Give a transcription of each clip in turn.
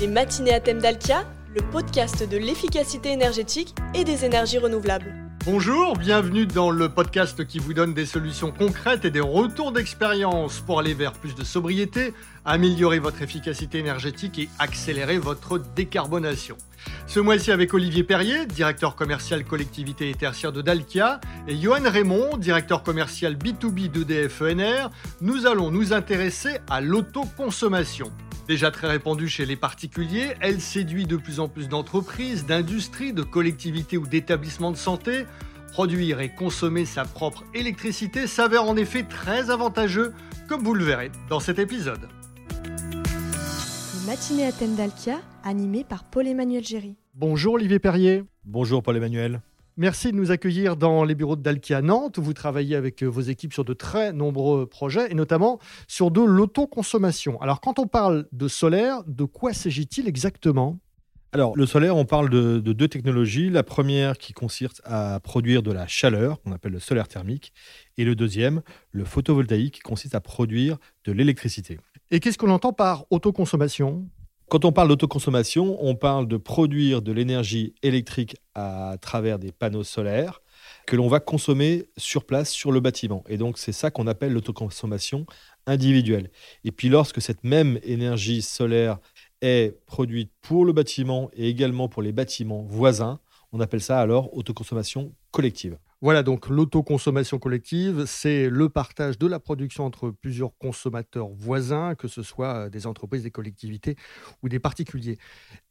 Les matinées à thème d'Alkia, le podcast de l'efficacité énergétique et des énergies renouvelables. Bonjour, bienvenue dans le podcast qui vous donne des solutions concrètes et des retours d'expérience pour aller vers plus de sobriété, améliorer votre efficacité énergétique et accélérer votre décarbonation. Ce mois-ci avec Olivier Perrier, directeur commercial collectivité et tertiaire de Dalkia, et Johan Raymond, directeur commercial B2B d'EDF ENR, nous allons nous intéresser à l'autoconsommation. Déjà très répandue chez les particuliers, elle séduit de plus en plus d'entreprises, d'industries, de collectivités ou d'établissements de santé. Produire et consommer sa propre électricité s'avère en effet très avantageux, comme vous le verrez dans cet épisode. Les matinées à thème d'Alkia, animées par Paul-Emmanuel Géry. Bonjour Olivier Perrier. Bonjour Paul-Emmanuel. Merci de nous accueillir dans les bureaux de Dalkia Nantes. Vous travaillez avec euh, vos équipes sur de très nombreux projets et notamment sur de l'autoconsommation. Alors, quand on parle de solaire, de quoi s'agit-il exactement? Alors, le solaire, on parle de, de, deux technologies. La première qui consiste à produire de la chaleur, qu'on appelle le solaire thermique, et le deuxième, le photovoltaïque, qui consiste à produire de l'électricité. Et qu'est-ce qu'on entend par autoconsommation? Quand on parle d'autoconsommation, on parle de produire de l'énergie électrique à travers des panneaux solaires que l'on va consommer sur place sur le bâtiment. Et donc c'est ça qu'on appelle l'autoconsommation individuelle. Et puis lorsque cette même énergie solaire est produite pour le bâtiment et également pour les bâtiments voisins, on appelle ça alors autoconsommation collective. Voilà, donc l'autoconsommation collective, c'est le partage de la production entre plusieurs consommateurs voisins, que ce soit des entreprises, des collectivités ou des particuliers.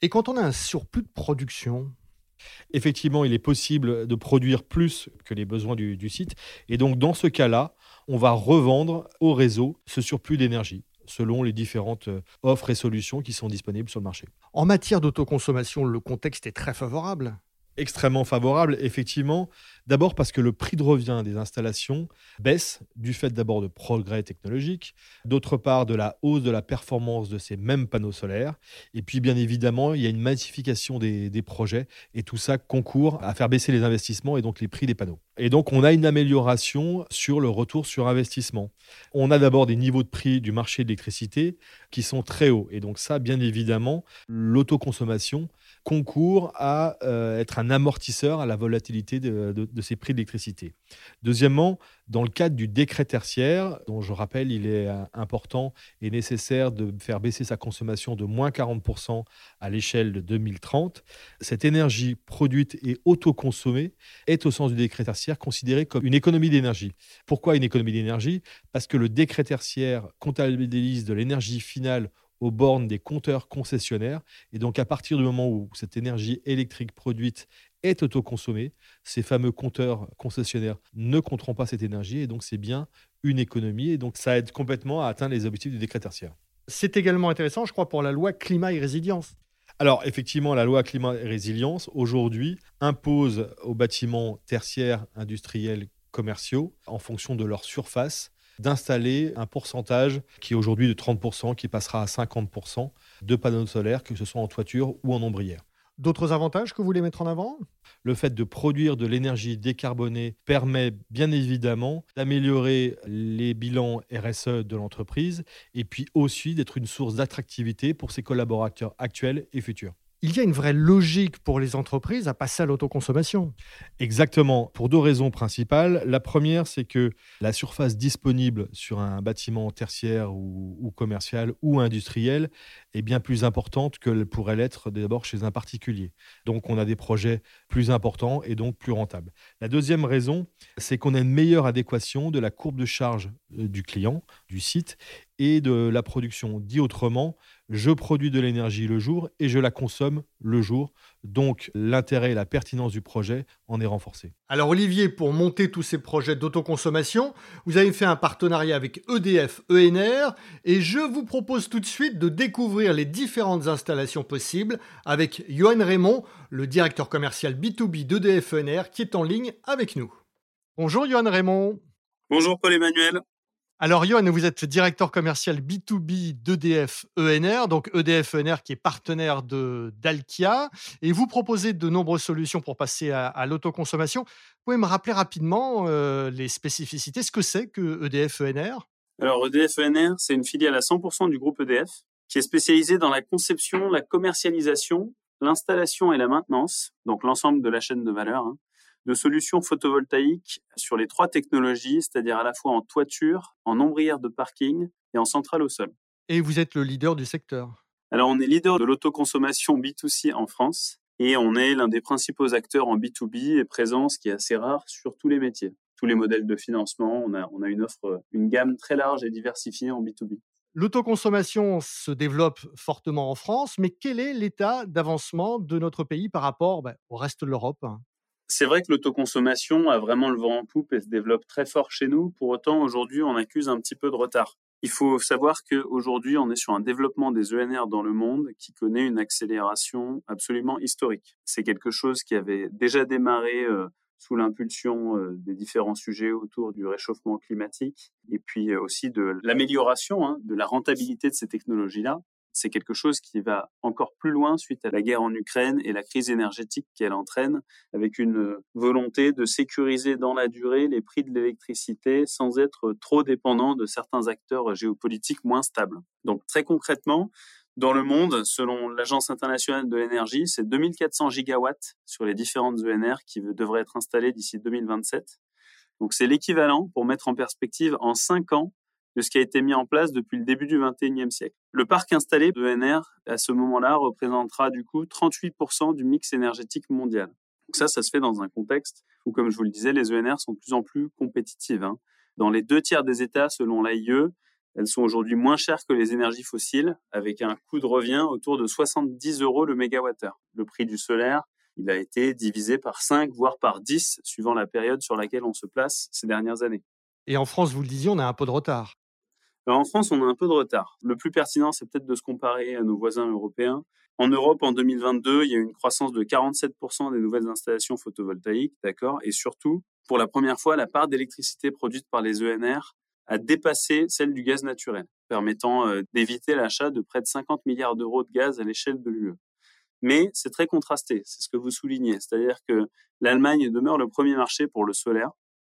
Et quand on a un surplus de production, Effectivement, il est possible de produire plus que les besoins du, site. Et donc, dans ce cas-là, on va revendre au réseau ce surplus d'énergie selon les différentes offres et solutions qui sont disponibles sur le marché. En matière d'autoconsommation, le contexte est très favorable extrêmement favorable, effectivement. D'abord parce que le prix de revient des installations baisse du fait d'abord de progrès technologiques, d'autre part de la hausse de la performance de ces mêmes panneaux solaires, et puis bien évidemment, il y a une massification des, des projets, et tout ça concourt à faire baisser les investissements et donc les prix des panneaux. Et donc on a une amélioration sur le retour sur investissement. On a d'abord des niveaux de prix du marché de l'électricité qui sont très hauts, et donc ça, bien évidemment, l'autoconsommation concourt à euh, être un amortisseur à la volatilité de, ces prix d'électricité. Deuxièmement, dans le cadre du décret tertiaire, dont je rappelle, il est euh, important et nécessaire de faire baisser sa consommation de moins 40% à l'échelle de 2030, cette énergie produite et autoconsommée est, au sens du décret tertiaire, considérée comme une économie d'énergie. Pourquoi une économie d'énergie? Parce que le décret tertiaire comptabilise de l'énergie finale aux bornes des compteurs concessionnaires. Et donc, à partir du moment où cette énergie électrique produite est autoconsommée, ces fameux compteurs concessionnaires ne compteront pas cette énergie. Et donc, c'est bien une économie. Et donc, ça aide complètement à atteindre les objectifs du décret tertiaire. C'est également intéressant, je crois, pour la loi climat et résilience. Alors, effectivement, la loi climat et résilience, aujourd'hui, impose aux bâtiments tertiaires, industriels, commerciaux, en fonction de leur surface, d'installer un pourcentage qui est aujourd'hui de 30%, qui passera à 50% de panneaux solaires, que ce soit en toiture ou en ombrière. D'autres avantages que vous voulez mettre en avant? Le fait de produire de l'énergie décarbonée permet bien évidemment d'améliorer les bilans RSE de l'entreprise et puis aussi d'être une source d'attractivité pour ses collaborateurs actuels et futurs il y a une vraie logique pour les entreprises à passer à l'autoconsommation. Exactement, pour deux raisons principales. La première, c'est que la surface disponible sur un bâtiment tertiaire ou, commercial ou industriel est bien plus importante qu'elle pourrait l'être d'abord chez un particulier. Donc on a des projets plus importants et donc plus rentables. La deuxième raison, c'est qu'on a une meilleure adéquation de la courbe de charge du client, du site, et de la production. Dit autrement, je produis de l'énergie le jour et je la consomme le jour. Donc l'intérêt et la pertinence du projet en est renforcé. Alors Olivier, pour monter tous ces projets d'autoconsommation, vous avez fait un partenariat avec EDF ENR et je vous propose tout de suite de découvrir les différentes installations possibles avec Johan Raymond, le directeur commercial B2B d'EDF ENR qui est en ligne avec nous. Bonjour Johan Raymond. Bonjour Paul-Emmanuel. Alors, Johan, vous êtes directeur commercial B2B d'EDF ENR, donc EDF ENR qui est partenaire de d'Alkia, et vous proposez de nombreuses solutions pour passer à, à l'autoconsommation. Vous me rappeler rapidement euh, les spécificités, ce que c'est que EDF ENR Alors, EDF ENR, c'est une filiale à 100% du groupe EDF. qui est spécialisé dans la conception, la commercialisation, l'installation et la maintenance, donc l'ensemble de la chaîne de valeur, hein, de solutions photovoltaïques sur les trois technologies, c'est-à-dire à la fois en toiture, en ombrière de parking et en centrale au sol. Et vous êtes le leader du secteur Alors on est leader de l'autoconsommation B2C en France et on est l'un des principaux acteurs en B2B et présent, ce qui est assez rare, sur tous les métiers, tous les modèles de financement. On a, on a une offre, une gamme très large et diversifiée en B2B. L'autoconsommation se développe fortement en France, mais quel est l'état d'avancement de notre pays par rapport ben, au reste de l'Europe? C'est vrai que l'autoconsommation a vraiment le vent en poupe et se développe très fort chez nous. Pour autant, aujourd'hui, on accuse un petit peu de retard. Il faut savoir qu'aujourd'hui, on est sur un développement des ENR dans le monde qui connaît une accélération absolument historique. C'est quelque chose qui avait déjà démarré euh, sous l'impulsion euh, des différents sujets autour du réchauffement climatique et puis euh, aussi de l'amélioration hein, de la rentabilité de ces technologies-là c'est quelque chose qui va encore plus loin suite à la guerre en Ukraine et la crise énergétique qu'elle entraîne, avec une volonté de sécuriser dans la durée les prix de l'électricité sans être trop dépendant de certains acteurs géopolitiques moins stables. Donc très concrètement, dans le monde, selon l'Agence internationale de l'énergie, c'est 2400 gigawatts sur les différentes ENR qui devraient être installés d'ici 2027. Donc c'est l'équivalent, pour mettre en perspective, en 5 ans, de ce qui a été mis en place depuis le début du XXIe siècle. Le parc installé d'ENR, à ce moment-là, représentera du coup 38% du mix énergétique mondial. Donc ça, ça se fait dans un contexte où, comme je vous le disais, les ENR sont de plus en plus compétitives. Hein. Dans les deux tiers des États, selon l'AIE, elles sont aujourd'hui moins chères que les énergies fossiles, avec un coût de revient autour de 70 euros le mégawattheure. Le prix du solaire, il a été divisé par 5, voire par 10, suivant la période sur laquelle on se place ces dernières années. Et en France, vous le disiez, on a un peu de retard en France, on a un peu de retard. Le plus pertinent, c'est peut-être de se comparer à nos voisins européens. En Europe, en 2022, il y a eu une croissance de 47% des nouvelles installations photovoltaïques, d'accord? Et surtout, pour la première fois, la part d'électricité produite par les ENR a dépassé celle du gaz naturel, permettant euh, d'éviter l'achat de près de 50 milliards d'euros de gaz à l'échelle de l'UE. Mais c'est très contrasté, c'est ce que vous soulignez, c'est-à-dire que l'Allemagne demeure le premier marché pour le solaire,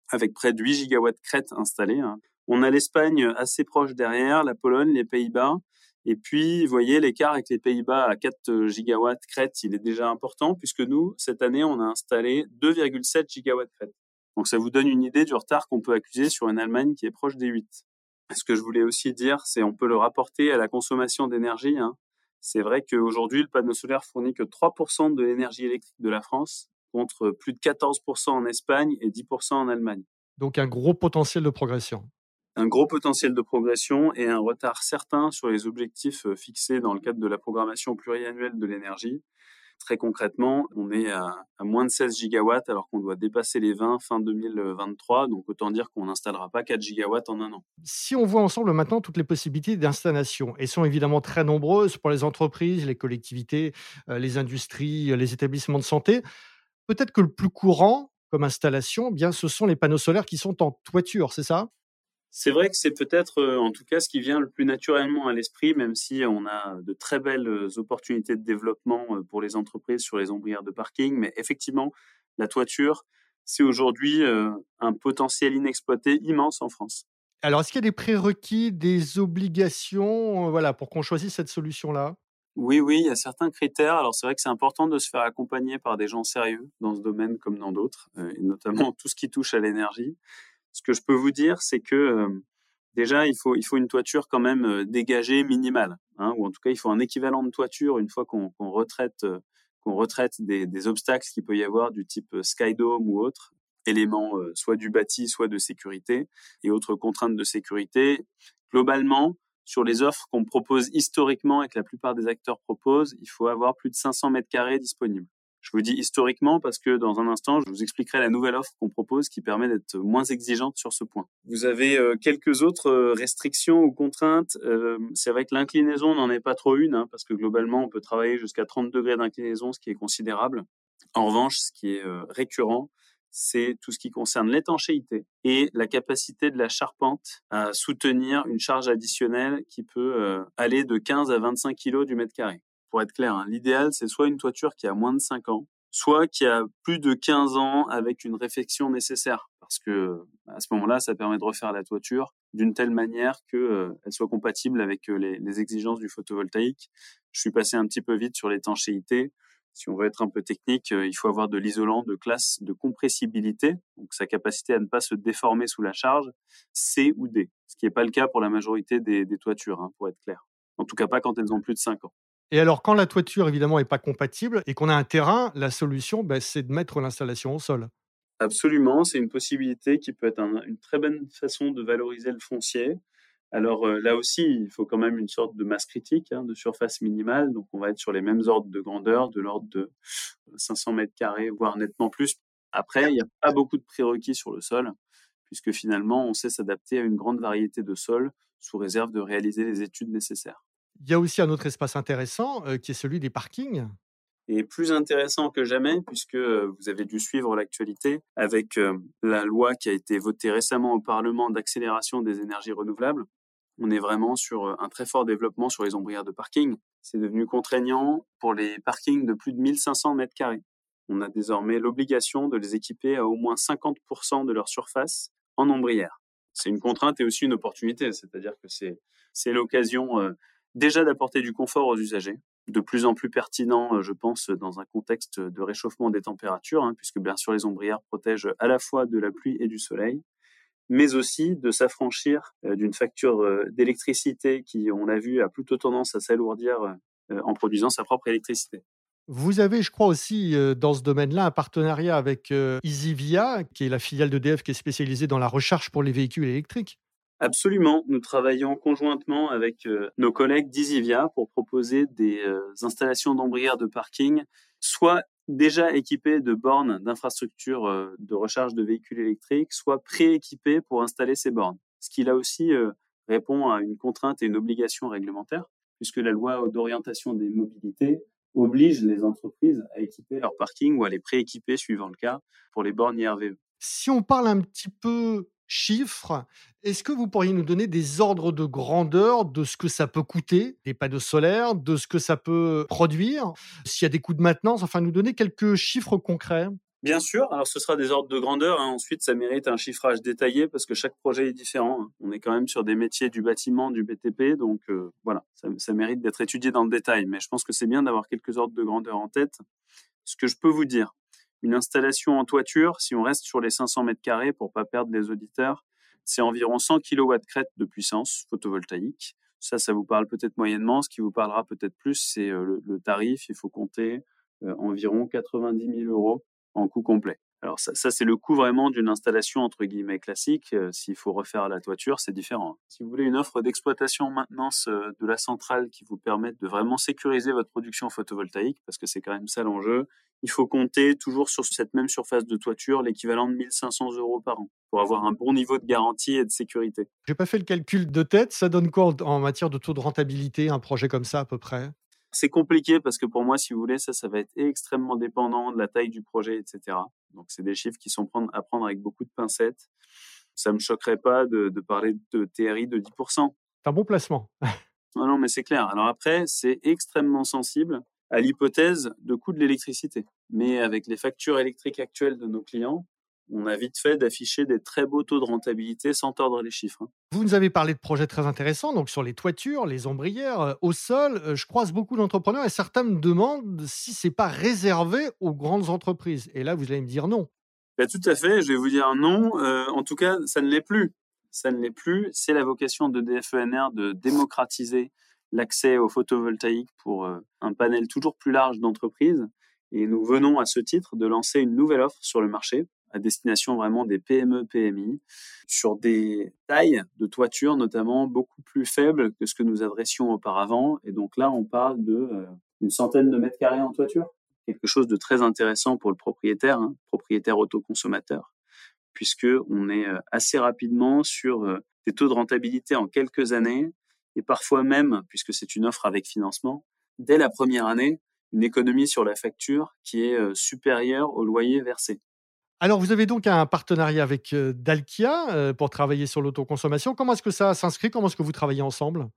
avec près de 8 gigawatts crête installés. On a l'Espagne assez proche derrière, la Pologne, les Pays-Bas. Et puis, vous voyez, l'écart avec les Pays-Bas à 4 gigawatts crête, il est déjà important puisque nous, cette année, on a installé 2,7 gigawatts crête. Donc, ça vous donne une idée du retard qu'on peut accuser sur une Allemagne qui est proche des 8. Ce que je voulais aussi dire, c'est on peut le rapporter à la consommation d'énergie. Hein. C'est vrai qu'aujourd'hui, le panneau solaire fournit que 3% de l'énergie électrique de la France, contre plus de 14% en Espagne et 10% en Allemagne. Donc un gros potentiel de progression un gros potentiel de progression et un retard certain sur les objectifs euh, fixés dans le cadre de la programmation pluriannuelle de l'énergie. Très concrètement, on est à, moins de 16 gigawatts alors qu'on doit dépasser les 20 fin 2023. Donc autant dire qu'on n'installera pas 4 gigawatts en un an. Si on voit ensemble maintenant toutes les possibilités d'installation, elles sont évidemment très nombreuses pour les entreprises, les collectivités, euh, les industries, les établissements de santé. Peut-être que le plus courant comme installation, eh bien, ce sont les panneaux solaires qui sont en toiture, c'est ça? C'est vrai que c'est peut-être, euh, en tout cas, ce qui vient le plus naturellement à l'esprit, même si on a de très belles euh, opportunités de développement euh, pour les entreprises sur les ombrières de parking. Mais effectivement, la toiture, c'est aujourd'hui un potentiel inexploité immense en France. Alors, est-ce qu'il y a des prérequis, des obligations, voilà, pour qu'on choisisse cette solution-là? Oui, oui, il y a certains critères. Alors c'est vrai que c'est important de se faire accompagner par des gens sérieux dans ce domaine comme dans d'autres, et notamment tout ce qui touche à l'énergie. Ce que je peux vous dire, c'est que euh, déjà, il faut, il faut une toiture quand même euh, dégagée minimale, hein, ou en tout cas, il faut un équivalent de toiture une fois qu'on retraite, euh, retraite des, des obstacles qu'il peut y avoir du type skydome ou autre éléments, soit du bâti, soit de sécurité, et autres contraintes de sécurité. Globalement, sur les offres qu'on propose historiquement et que la plupart des acteurs proposent, il faut avoir plus de 500 mètres carrés disponibles. Je vous dis historiquement parce que dans un instant, je vous expliquerai la nouvelle offre qu'on propose qui permet d'être moins exigeante sur ce point. Vous avez euh, quelques autres euh, restrictions ou contraintes. Euh, c'est vrai que l'inclinaison n'en est pas trop une hein, parce que globalement, on peut travailler jusqu'à 30 degrés d'inclinaison, ce qui est considérable. En revanche, ce qui est récurrent, c'est tout ce qui concerne l'étanchéité et la capacité de la charpente à soutenir une charge additionnelle qui peut aller de 15 à 25 kg du mètre carré pour être clair, hein, l'idéal, c'est soit une toiture qui a moins de 5 ans, soit qui a plus de 15 ans avec une réflexion nécessaire, parce que à ce moment-là, ça permet de refaire la toiture d'une telle manière qu'elle euh, soit compatible avec euh, les, exigences du photovoltaïque. Je suis passé un petit peu vite sur l'étanchéité. Si on veut être un peu technique, euh, il faut avoir de l'isolant de classe de compressibilité, donc sa capacité à ne pas se déformer sous la charge, C ou D, ce qui n'est pas le cas pour la majorité des, des toitures, hein, pour être clair. En tout cas pas quand elles ont plus de 5 ans. Et alors, quand la toiture, évidemment, n'est pas compatible et qu'on a un terrain, la solution, ben, c'est de mettre l'installation au sol. Absolument, c'est une possibilité qui peut être une très bonne façon de valoriser le foncier. Alors euh, là aussi, il faut quand même une sorte de masse critique, hein, de surface minimale. Donc on va être sur les mêmes ordres de grandeur, de l'ordre de 500 mètres carrés, voire nettement plus. Après, il n'y a pas beaucoup de prérequis sur le sol, puisque finalement, on sait s'adapter à une grande variété de sols, sous réserve de réaliser les études nécessaires. Il y a aussi un autre espace intéressant qui est celui des parkings. Et plus intéressant que jamais, puisque vous avez dû suivre l'actualité avec la loi qui a été votée récemment au Parlement d'accélération des énergies renouvelables. On est vraiment sur un très fort développement sur les ombrières de parking. C'est devenu contraignant pour les parkings de plus de 1500 mètres carrés. On a désormais l'obligation de les équiper à au moins 50% de leur surface en ombrière. C'est une contrainte et aussi une opportunité, c'est-à-dire que c'est l'occasion déjà d'apporter du confort aux usagers, de plus en plus pertinent, euh, je pense, dans un contexte de réchauffement des températures, hein, puisque bien sûr les ombrières protègent à la fois de la pluie et du soleil, mais aussi de s'affranchir euh, d'une facture euh, d'électricité qui, on l'a vu, a plutôt tendance à s'alourdir en produisant sa propre électricité. Vous avez, je crois aussi, dans ce domaine-là, un partenariat avec EasyVia, qui est la filiale d'EDF qui est spécialisée dans la recherche pour les véhicules électriques. Absolument. Nous travaillons conjointement avec euh, nos collègues d'Isivia pour proposer des euh, installations d'ombrières de parking, soit déjà équipées de bornes d'infrastructures euh, de recharge de véhicules électriques, soit prééquipées pour installer ces bornes. Ce qui là aussi répond à une contrainte et une obligation réglementaire, puisque la loi d'orientation des mobilités oblige les entreprises à équiper leur parking ou à les prééquiper suivant le cas pour les bornes IRVE. Si on parle un petit peu chiffres. Est-ce que vous pourriez nous donner des ordres de grandeur de ce que ça peut coûter, les panneaux solaires, de ce que ça peut produire, s'il y a des coûts de maintenance, enfin nous donner quelques chiffres concrets? Bien sûr, alors ce sera des ordres de grandeur. Hein. Ensuite, ça mérite un chiffrage détaillé parce que chaque projet est différent. Hein. On est quand même sur des métiers du bâtiment, du BTP, donc euh, voilà, ça, ça mérite d'être étudié dans le détail. Mais je pense que c'est bien d'avoir quelques ordres de grandeur en tête. Ce que je peux vous dire, une installation en toiture, si on reste sur les 500 mètres carrés pour pas perdre les auditeurs, c'est environ 100 kW crête de puissance photovoltaïque. Ça, ça vous parle peut-être moyennement. Ce qui vous parlera peut-être plus, c'est euh, le, tarif. Il faut compter euh, environ 90 000 euros en coût complet. Alors ça, ça c'est le coût vraiment d'une installation entre guillemets classique. Euh, s'il faut refaire la toiture, c'est différent. Si vous voulez une offre d'exploitation maintenance de la centrale qui vous permette de vraiment sécuriser votre production photovoltaïque, parce que c'est quand même ça l'enjeu, il faut compter toujours sur cette même surface de toiture l'équivalent de 1500 euros par an pour avoir un bon niveau de garantie et de sécurité. J'ai pas fait le calcul de tête. Ça donne quoi en matière de taux de rentabilité, un projet comme ça à peu près? C'est compliqué parce que pour moi, si vous voulez, ça, ça va être extrêmement dépendant de la taille du projet, etc. Donc, c'est des chiffres qui sont à prendre avec beaucoup de pincettes. Ça me choquerait pas de, parler de TRI de 10%. C'est un bon placement. non, non, mais c'est clair. Alors après, c'est extrêmement sensible à l'hypothèse de coût de l'électricité. Mais avec les factures électriques actuelles de nos clients, on a vite fait d'afficher des très beaux taux de rentabilité sans tordre les chiffres. Hein. Vous nous avez parlé de projets très intéressants, donc sur les toitures, les ombrières, euh, au sol. Euh, je croise beaucoup d'entrepreneurs et certains me demandent si c'est pas réservé aux grandes entreprises. Et là, vous allez me dire non. Ben, tout à fait, je vais vous dire non. Euh, en tout cas, ça ne l'est plus. Ça ne l'est plus. C'est la vocation de DFENR de démocratiser l'accès au photovoltaïque pour un panel toujours plus large d'entreprises. Et nous venons à ce titre de lancer une nouvelle offre sur le marché à destination vraiment des PME, PMI, sur des tailles de toiture notamment beaucoup plus faibles que ce que nous adressions auparavant. Et donc là, on parle de euh, une centaine de mètres carrés en toiture. Quelque chose de très intéressant pour le propriétaire, hein, propriétaire autoconsommateur, puisque on est euh, assez rapidement sur des taux de rentabilité en quelques années et parfois même, puisque c'est une offre avec financement, dès la première année, une économie sur la facture qui est euh, supérieure au loyer versé. Alors, vous avez donc un partenariat avec euh, Dalkia euh, pour travailler sur l'autoconsommation. Comment est-ce que ça s'inscrit? Comment est-ce que vous travaillez ensemble?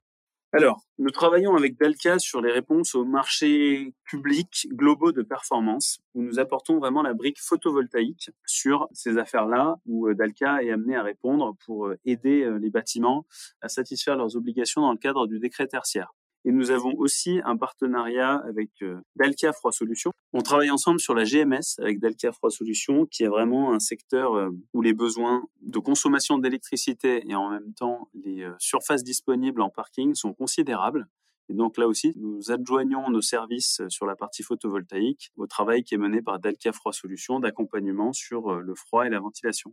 Alors, nous travaillons avec Dalca sur les réponses aux marchés publics globaux de performance, où nous apportons vraiment la brique photovoltaïque sur ces affaires-là, où euh, Dalca est amené à répondre pour aider les bâtiments à satisfaire leurs obligations dans le cadre du décret tertiaire. Et nous avons aussi un partenariat avec euh, Dalkia Froid Solutions. On travaille ensemble sur la GMS avec Dalkia Froid Solutions, qui est vraiment un secteur euh, où les besoins de consommation d'électricité et en même temps les euh, surfaces disponibles en parking sont considérables. Et donc là aussi, nous adjoignons nos services sur la partie photovoltaïque au travail qui est mené par Dalkia Froid Solutions d'accompagnement sur le froid et la ventilation.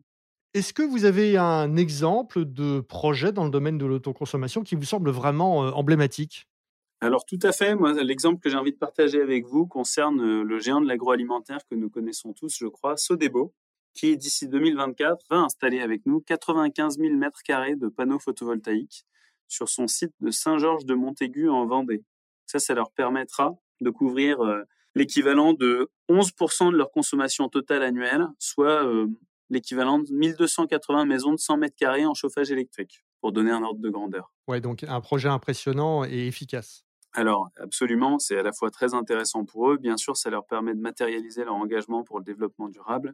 Est-ce que vous avez un exemple de projet dans le domaine de l'autoconsommation qui vous semble vraiment emblématique? Alors tout à fait. Moi, l'exemple que j'ai envie de partager avec vous concerne euh, le géant de l'agroalimentaire que nous connaissons tous, je crois, Sodebo, qui d'ici 2024 va installer avec nous 95 000 mètres carrés de panneaux photovoltaïques sur son site de Saint-Georges de Montaigu en Vendée. Ça, ça leur permettra de couvrir euh, l'équivalent de 11% de leur consommation totale annuelle, soit euh, l'équivalent de 1280 maisons de 100 mètres carrés en chauffage électrique, pour donner un ordre de grandeur. Ouais, donc un projet impressionnant et efficace. Alors, absolument, c'est à la fois très intéressant pour eux. Bien sûr, ça leur permet de matérialiser leur engagement pour le développement durable.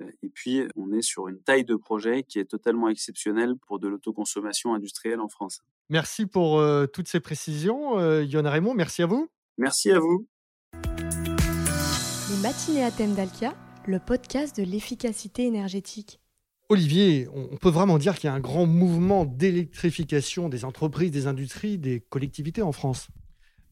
Euh, et puis, on est sur une taille de projet qui est totalement exceptionnelle pour de l'autoconsommation industrielle en France. Merci pour euh, toutes ces précisions. Euh, Raymond, merci à vous. Merci à vous. Les matinées à thème d'Alkia, le podcast de l'efficacité énergétique. Olivier, on peut vraiment dire qu'il y a un grand mouvement d'électrification des entreprises, des industries, des collectivités en France.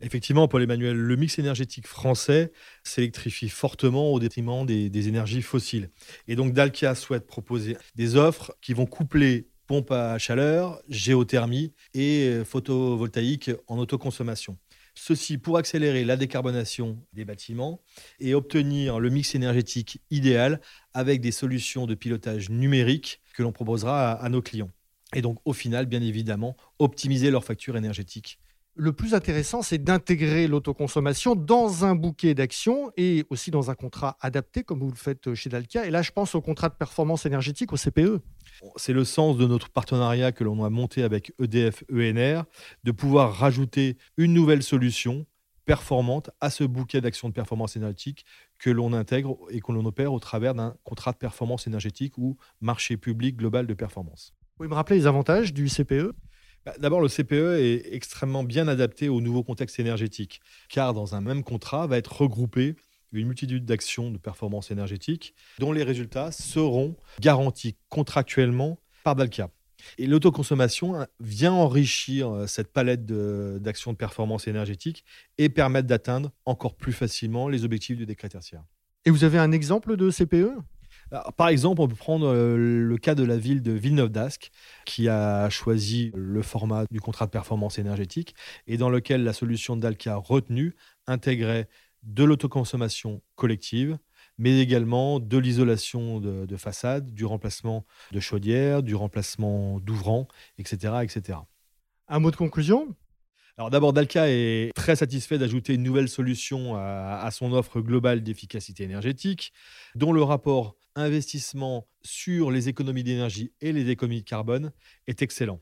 Effectivement, Paul-Emmanuel, le mix énergétique français s'électrifie fortement au détriment des, énergies fossiles. Et donc Dalkia souhaite proposer des offres qui vont coupler pompe à chaleur, géothermie et photovoltaïque en autoconsommation. Ceci pour accélérer la décarbonation des bâtiments et obtenir le mix énergétique idéal avec des solutions de pilotage numérique que l'on proposera à nos clients. Et donc au final, bien évidemment, optimiser leur facture énergétique le plus intéressant, c'est d'intégrer l'autoconsommation dans un bouquet d'actions et aussi dans un contrat adapté, comme vous le faites chez Dalkia. Et là, je pense au contrat de performance énergétique, au CPE. C'est le sens de notre partenariat que l'on a monté avec EDF ENR, de pouvoir rajouter une nouvelle solution performante à ce bouquet d'actions de performance énergétique que l'on intègre et que l'on opère au travers d'un contrat de performance énergétique ou marché public global de performance. Vous pouvez me rappeler les avantages du CPE bah, d'abord, le CPE est extrêmement bien adapté au nouveau contexte énergétique, car dans un même contrat va être regroupé une multitude d'actions de performance énergétique dont les résultats seront garantis contractuellement par Dalkia. Et l'autoconsommation vient enrichir euh, cette palette d'actions de, performance énergétique et permettre d'atteindre encore plus facilement les objectifs du décret tertiaire. Et vous avez un exemple de CPE par exemple, on peut prendre euh, le cas de la ville de Villeneuve-d'Ascq, qui a choisi le format du contrat de performance énergétique et dans lequel la solution d'Alca retenue intégrait de l'autoconsommation collective, mais également de l'isolation de, façade, du remplacement de chaudières, du remplacement d'ouvrants, etc., etc. Un mot de conclusion? Alors d'abord, Dalca est très satisfait d'ajouter une nouvelle solution à, son offre globale d'efficacité énergétique, dont le rapport investissement sur les économies d'énergie et les économies de carbone est excellent.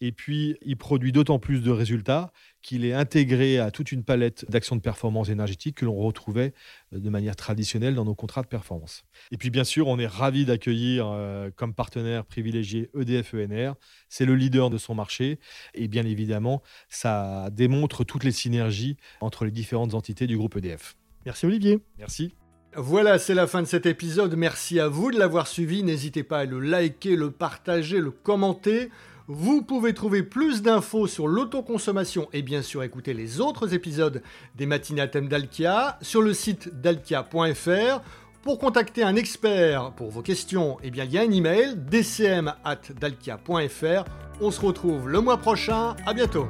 Et puis, il produit d'autant plus de résultats qu'il est intégré à toute une palette d'actions de performance énergétique que l'on retrouvait euh, de manière traditionnelle dans nos contrats de performance. Et puis, bien sûr, on est ravi d'accueillir euh, comme partenaire privilégié EDF ENR. C'est le leader de son marché. Et bien évidemment, ça démontre toutes les synergies entre les différentes entités du groupe EDF. Merci Olivier. Merci. Voilà, c'est la fin de cet épisode. Merci à vous de l'avoir suivi. N'hésitez pas à le liker, le partager, le commenter. Vous pouvez trouver plus d'infos sur l'autoconsommation et bien sûr écouter les autres épisodes des matinées à thème d'Alkia sur le site dalkia.fr. Pour contacter un expert pour vos questions, eh bien, il y a un email dcm.dalkia.fr. On se retrouve le mois prochain. À bientôt.